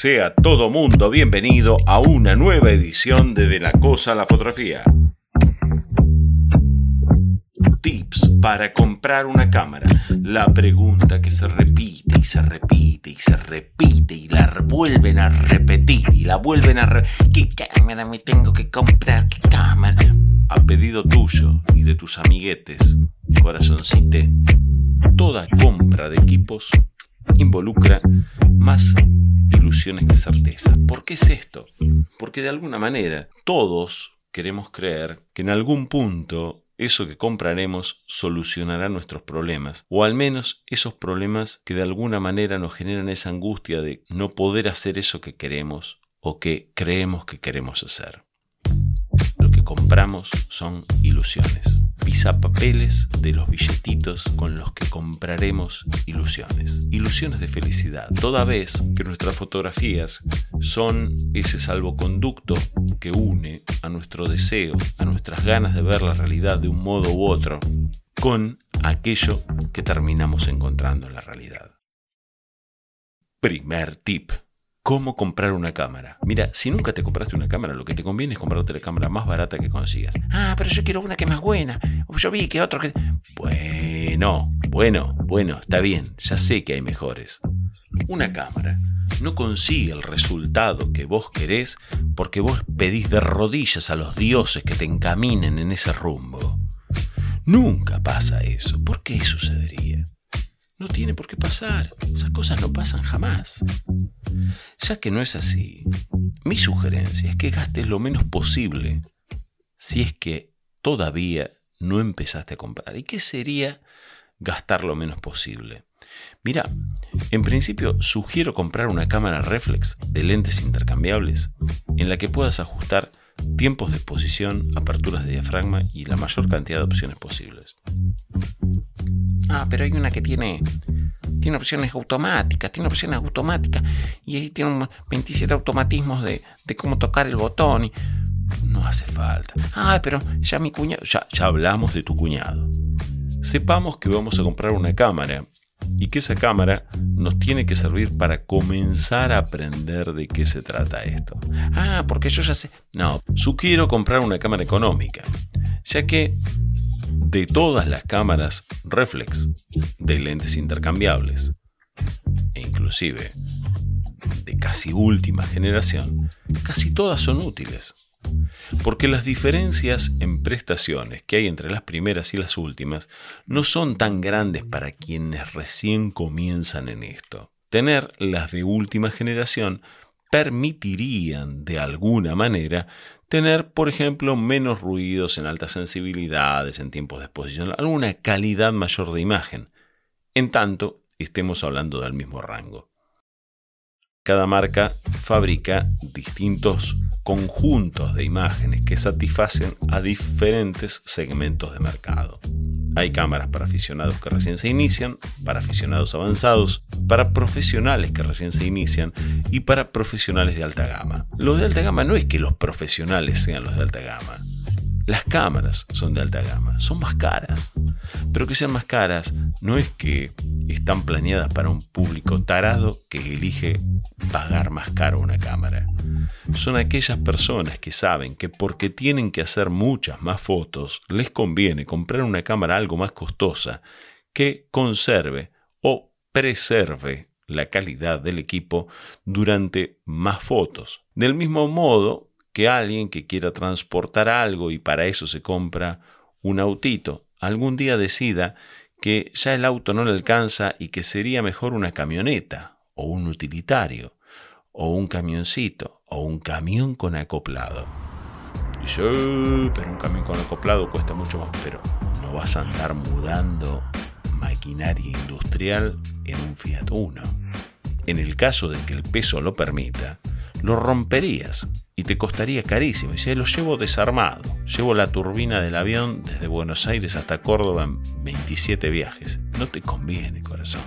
Sea todo mundo bienvenido a una nueva edición de De la Cosa a la Fotografía. Tips para comprar una cámara. La pregunta que se repite y se repite y se repite y la vuelven a repetir y la vuelven a repetir. ¿Qué cámara me tengo que comprar? ¿Qué cámara? A pedido tuyo y de tus amiguetes, corazoncite, toda compra de equipos involucra más ilusiones que certezas. ¿Por qué es esto? Porque de alguna manera todos queremos creer que en algún punto eso que compraremos solucionará nuestros problemas, o al menos esos problemas que de alguna manera nos generan esa angustia de no poder hacer eso que queremos o que creemos que queremos hacer. Lo que compramos son ilusiones papeles de los billetitos con los que compraremos ilusiones. Ilusiones de felicidad, toda vez que nuestras fotografías son ese salvoconducto que une a nuestro deseo, a nuestras ganas de ver la realidad de un modo u otro, con aquello que terminamos encontrando en la realidad. Primer tip cómo comprar una cámara. Mira, si nunca te compraste una cámara, lo que te conviene es comprarte la cámara más barata que consigas. Ah, pero yo quiero una que es más buena. Yo vi que otro que... Bueno, bueno, bueno, está bien, ya sé que hay mejores. Una cámara no consigue el resultado que vos querés porque vos pedís de rodillas a los dioses que te encaminen en ese rumbo. Nunca pasa eso. ¿Por qué sucedería? No tiene por qué pasar. Esas cosas no pasan jamás. Ya que no es así, mi sugerencia es que gastes lo menos posible si es que todavía no empezaste a comprar. ¿Y qué sería gastar lo menos posible? Mira, en principio sugiero comprar una cámara reflex de lentes intercambiables en la que puedas ajustar tiempos de exposición, aperturas de diafragma y la mayor cantidad de opciones posibles. Ah, pero hay una que tiene, tiene opciones automáticas, tiene opciones automáticas y ahí tiene 27 automatismos de, cómo tocar el botón y no hace falta. Ah, pero ya mi cuñado, ya, ya hablamos de tu cuñado. Sepamos que vamos a comprar una cámara y que esa cámara nos tiene que servir para comenzar a aprender de qué se trata esto. Ah, porque yo ya sé. No, sugiero comprar una cámara económica, ya que de todas las cámaras reflex de lentes intercambiables, e inclusive de casi última generación, casi todas son útiles. Porque las diferencias en prestaciones que hay entre las primeras y las últimas no son tan grandes para quienes recién comienzan en esto. Tener las de última generación permitirían de alguna manera tener, por ejemplo, menos ruidos en altas sensibilidades, en tiempos de exposición, alguna calidad mayor de imagen, en tanto estemos hablando del mismo rango. Cada marca fabrica distintos conjuntos de imágenes que satisfacen a diferentes segmentos de mercado. Hay cámaras para aficionados que recién se inician, para aficionados avanzados, para profesionales que recién se inician y para profesionales de alta gama. Los de alta gama no es que los profesionales sean los de alta gama. Las cámaras son de alta gama, son más caras. Pero que sean más caras no es que están planeadas para un público tarado que elige pagar más caro una cámara. Son aquellas personas que saben que porque tienen que hacer muchas más fotos, les conviene comprar una cámara algo más costosa que conserve o preserve la calidad del equipo durante más fotos. Del mismo modo que alguien que quiera transportar algo y para eso se compra un autito, algún día decida que ya el auto no le alcanza y que sería mejor una camioneta o un utilitario o un camioncito o un camión con acoplado. Dice, pero un camión con acoplado cuesta mucho más, pero no vas a andar mudando maquinaria industrial en un Fiat Uno. En el caso de que el peso lo permita, lo romperías y te costaría carísimo. Si lo llevo desarmado, llevo la turbina del avión desde Buenos Aires hasta Córdoba en 27 viajes. No te conviene, corazón.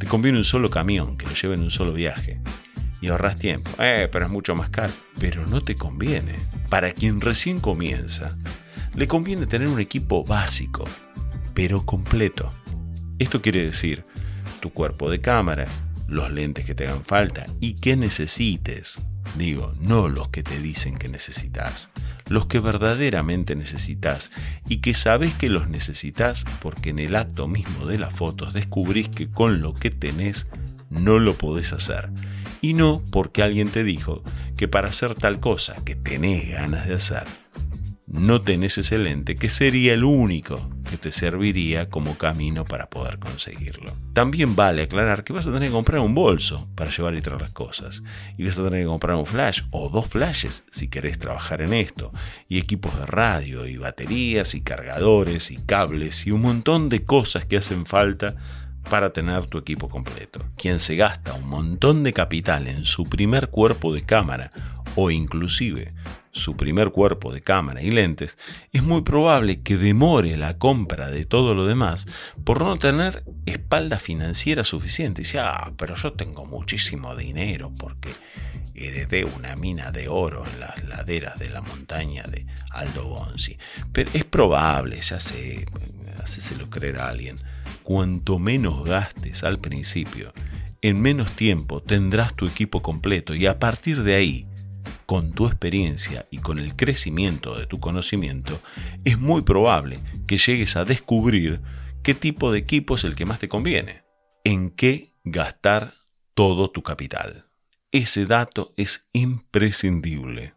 Te conviene un solo camión que lo lleve en un solo viaje. Y ahorras tiempo. Eh, pero es mucho más caro. Pero no te conviene. Para quien recién comienza, le conviene tener un equipo básico, pero completo. Esto quiere decir tu cuerpo de cámara, los lentes que te hagan falta y que necesites. Digo, no los que te dicen que necesitas, los que verdaderamente necesitas y que sabes que los necesitas porque en el acto mismo de las fotos descubrís que con lo que tenés no lo podés hacer. Y no porque alguien te dijo que para hacer tal cosa que tenés ganas de hacer, no tenés ese lente que sería el único que te serviría como camino para poder conseguirlo. También vale aclarar que vas a tener que comprar un bolso para llevar y traer las cosas. Y vas a tener que comprar un flash o dos flashes si querés trabajar en esto. Y equipos de radio y baterías y cargadores y cables y un montón de cosas que hacen falta para tener tu equipo completo. Quien se gasta un montón de capital en su primer cuerpo de cámara o inclusive su primer cuerpo de cámara y lentes, es muy probable que demore la compra de todo lo demás por no tener espalda financiera suficiente. Y dice, ah, pero yo tengo muchísimo dinero porque heredé una mina de oro en las laderas de la montaña de Aldo Bonzi. Pero es probable, ya sé, lo creer a alguien, cuanto menos gastes al principio, en menos tiempo tendrás tu equipo completo y a partir de ahí con tu experiencia y con el crecimiento de tu conocimiento, es muy probable que llegues a descubrir qué tipo de equipo es el que más te conviene, en qué gastar todo tu capital. Ese dato es imprescindible.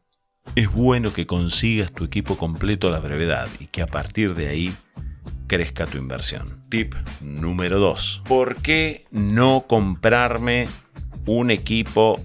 Es bueno que consigas tu equipo completo a la brevedad y que a partir de ahí crezca tu inversión. Tip número 2. ¿Por qué no comprarme un equipo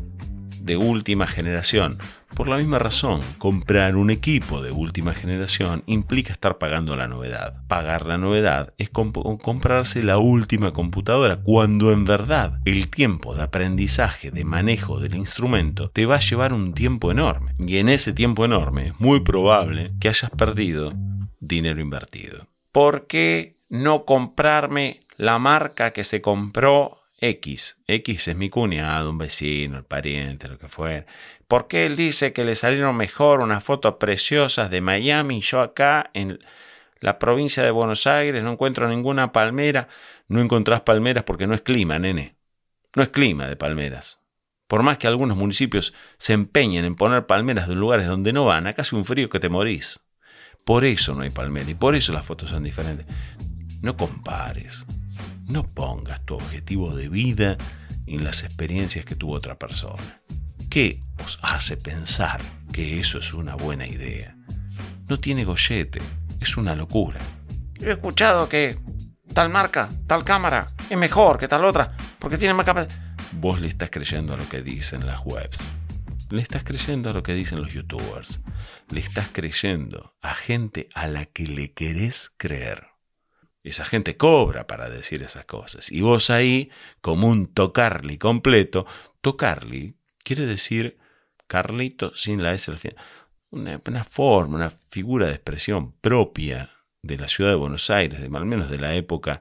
de última generación? Por la misma razón, comprar un equipo de última generación implica estar pagando la novedad. Pagar la novedad es comprarse la última computadora, cuando en verdad el tiempo de aprendizaje, de manejo del instrumento, te va a llevar un tiempo enorme. Y en ese tiempo enorme es muy probable que hayas perdido dinero invertido. ¿Por qué no comprarme la marca que se compró X. X es mi cuñado, un vecino, el pariente, lo que fuera. ¿Por qué él dice que le salieron mejor unas fotos preciosas de Miami y yo acá en la provincia de Buenos Aires no encuentro ninguna palmera? No encontrás palmeras porque no es clima, nene. No es clima de palmeras. Por más que algunos municipios se empeñen en poner palmeras de lugares donde no van, acá hace un frío que te morís. Por eso no hay palmera y por eso las fotos son diferentes. No compares. No pongas tu objetivo de vida en las experiencias que tuvo otra persona. ¿Qué os hace pensar que eso es una buena idea? No tiene gollete, es una locura. He escuchado que tal marca, tal cámara es mejor que tal otra, porque tiene más capacidad. Vos le estás creyendo a lo que dicen las webs. Le estás creyendo a lo que dicen los youtubers. Le estás creyendo a gente a la que le querés creer. Esa gente cobra para decir esas cosas. Y vos ahí, como un tocarli completo, tocarli quiere decir Carlito sin la S al final. Una, forma, una figura de expresión propia de la ciudad de Buenos Aires, de, al menos de la época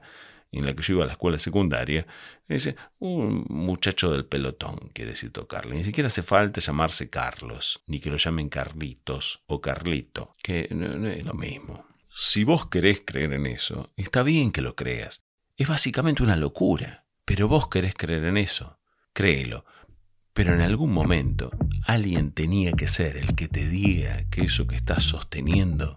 en la que yo iba a la escuela secundaria, dice un muchacho del pelotón, quiere decir tocarle. Ni siquiera hace falta llamarse Carlos, ni que lo llamen Carlitos o Carlito, que no es lo mismo. Si vos querés creer en eso, está bien que lo creas. Es básicamente una locura. Pero vos querés creer en eso. Créelo. Pero en algún momento alguien tenía que ser el que te diga que eso que estás sosteniendo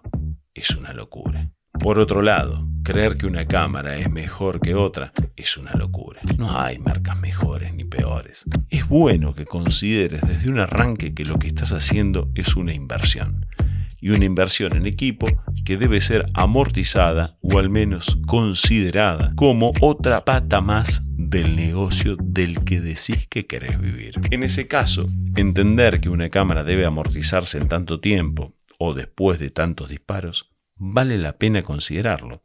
es una locura. Por otro lado, creer que una cámara es mejor que otra es una locura. No hay marcas mejores ni peores. Es bueno que consideres desde un arranque que lo que estás haciendo es una inversión y una inversión en equipo que debe ser amortizada o al menos considerada como otra pata más del negocio del que decís que querés vivir. En ese caso, entender que una cámara debe amortizarse en tanto tiempo o después de tantos disparos, vale la pena considerarlo.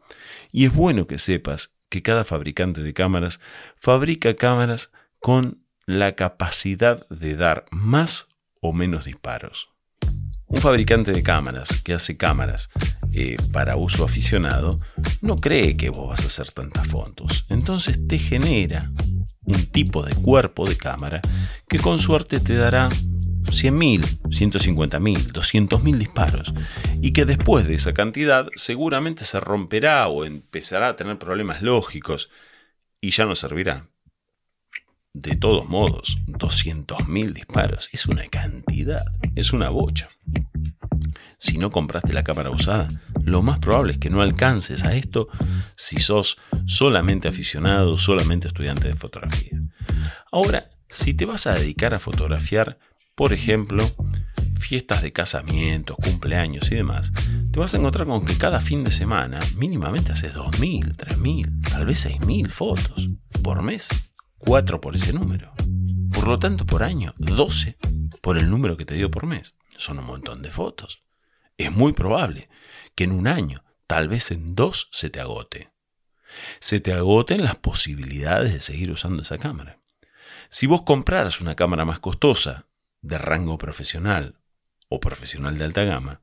Y es bueno que sepas que cada fabricante de cámaras fabrica cámaras con la capacidad de dar más o menos disparos. Un fabricante de cámaras que hace cámaras eh, para uso aficionado no cree que vos vas a hacer tantas fotos. Entonces te genera un tipo de cuerpo de cámara que con suerte te dará 100.000, 150.000, 200.000 disparos y que después de esa cantidad seguramente se romperá o empezará a tener problemas lógicos y ya no servirá. de todos modos, 200.000 disparos es una cantidad, es una bocha. Si no compraste la cámara usada, lo más probable es que no alcances a esto si sos solamente aficionado, solamente estudiante de fotografía. Ahora, si te vas a dedicar a fotografiar, por ejemplo, fiestas de casamientos, cumpleaños y demás, te vas a encontrar con que cada fin de semana mínimamente haces 2.000, 3.000, tal vez 6.000 fotos por mes. 4 por ese número. Por lo tanto, por año, 12 por el número que te dio por mes. Son un montón de fotos. Es muy probable que en un año, tal vez en dos, se te agote. Se te agoten las posibilidades de seguir usando esa cámara. Si vos compraras una cámara más costosa, de rango profesional o profesional de alta gama,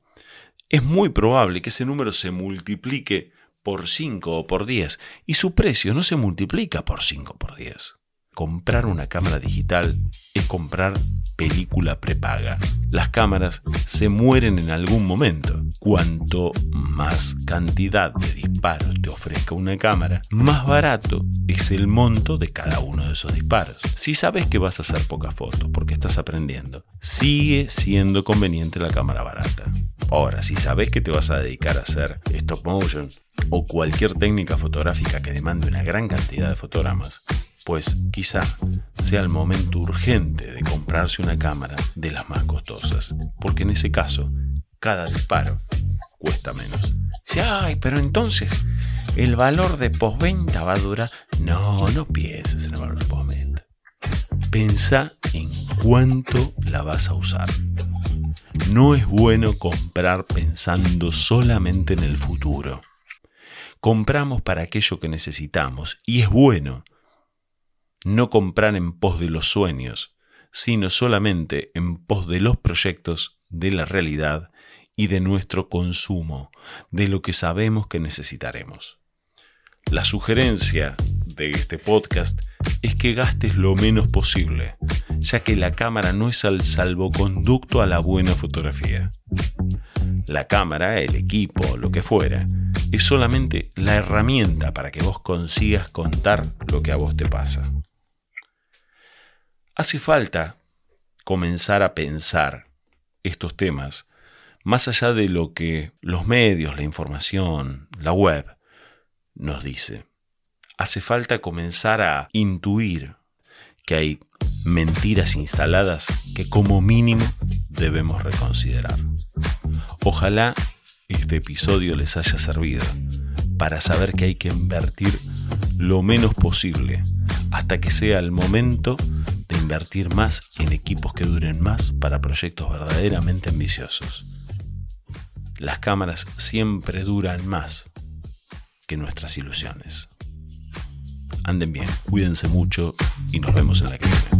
es muy probable que ese número se multiplique por 5 o por 10 y su precio no se multiplica por 5 o por 10 comprar una cámara digital es comprar película prepaga. Las cámaras se mueren en algún momento. Cuanto más cantidad de disparos te ofrezca una cámara, más barato es el monto de cada uno de esos disparos. Si sabes que vas a hacer pocas fotos porque estás aprendiendo, sigue siendo conveniente la cámara barata. Ahora, si sabes que te vas a dedicar a hacer stop motion o cualquier técnica fotográfica que demande una gran cantidad de fotogramas, pues quizá sea el momento urgente de comprarse una cámara de las más costosas, porque en ese caso cada disparo cuesta menos. Si, ay, pero entonces el valor de postventa va a durar. No, no pienses en el valor de postventa. Pensa en cuánto la vas a usar. No es bueno comprar pensando solamente en el futuro. Compramos para aquello que necesitamos y es bueno no comprar en pos de los sueños, sino solamente en pos de los proyectos, de la realidad y de nuestro consumo, de lo que sabemos que necesitaremos. La sugerencia de este podcast es que gastes lo menos posible, ya que la cámara no es el salvoconducto a la buena fotografía. La cámara, el equipo, lo que fuera, es solamente la herramienta para que vos consigas contar lo que a vos te pasa. Hace falta comenzar a pensar estos temas más allá de lo que los medios, la información, la web nos dice. Hace falta comenzar a intuir que hay mentiras instaladas que como mínimo debemos reconsiderar. Ojalá este episodio les haya servido para saber que hay que invertir lo menos posible hasta que sea el momento de invertir más en equipos que duren más para proyectos verdaderamente ambiciosos. Las cámaras siempre duran más que nuestras ilusiones. Anden bien, cuídense mucho y nos vemos en la que.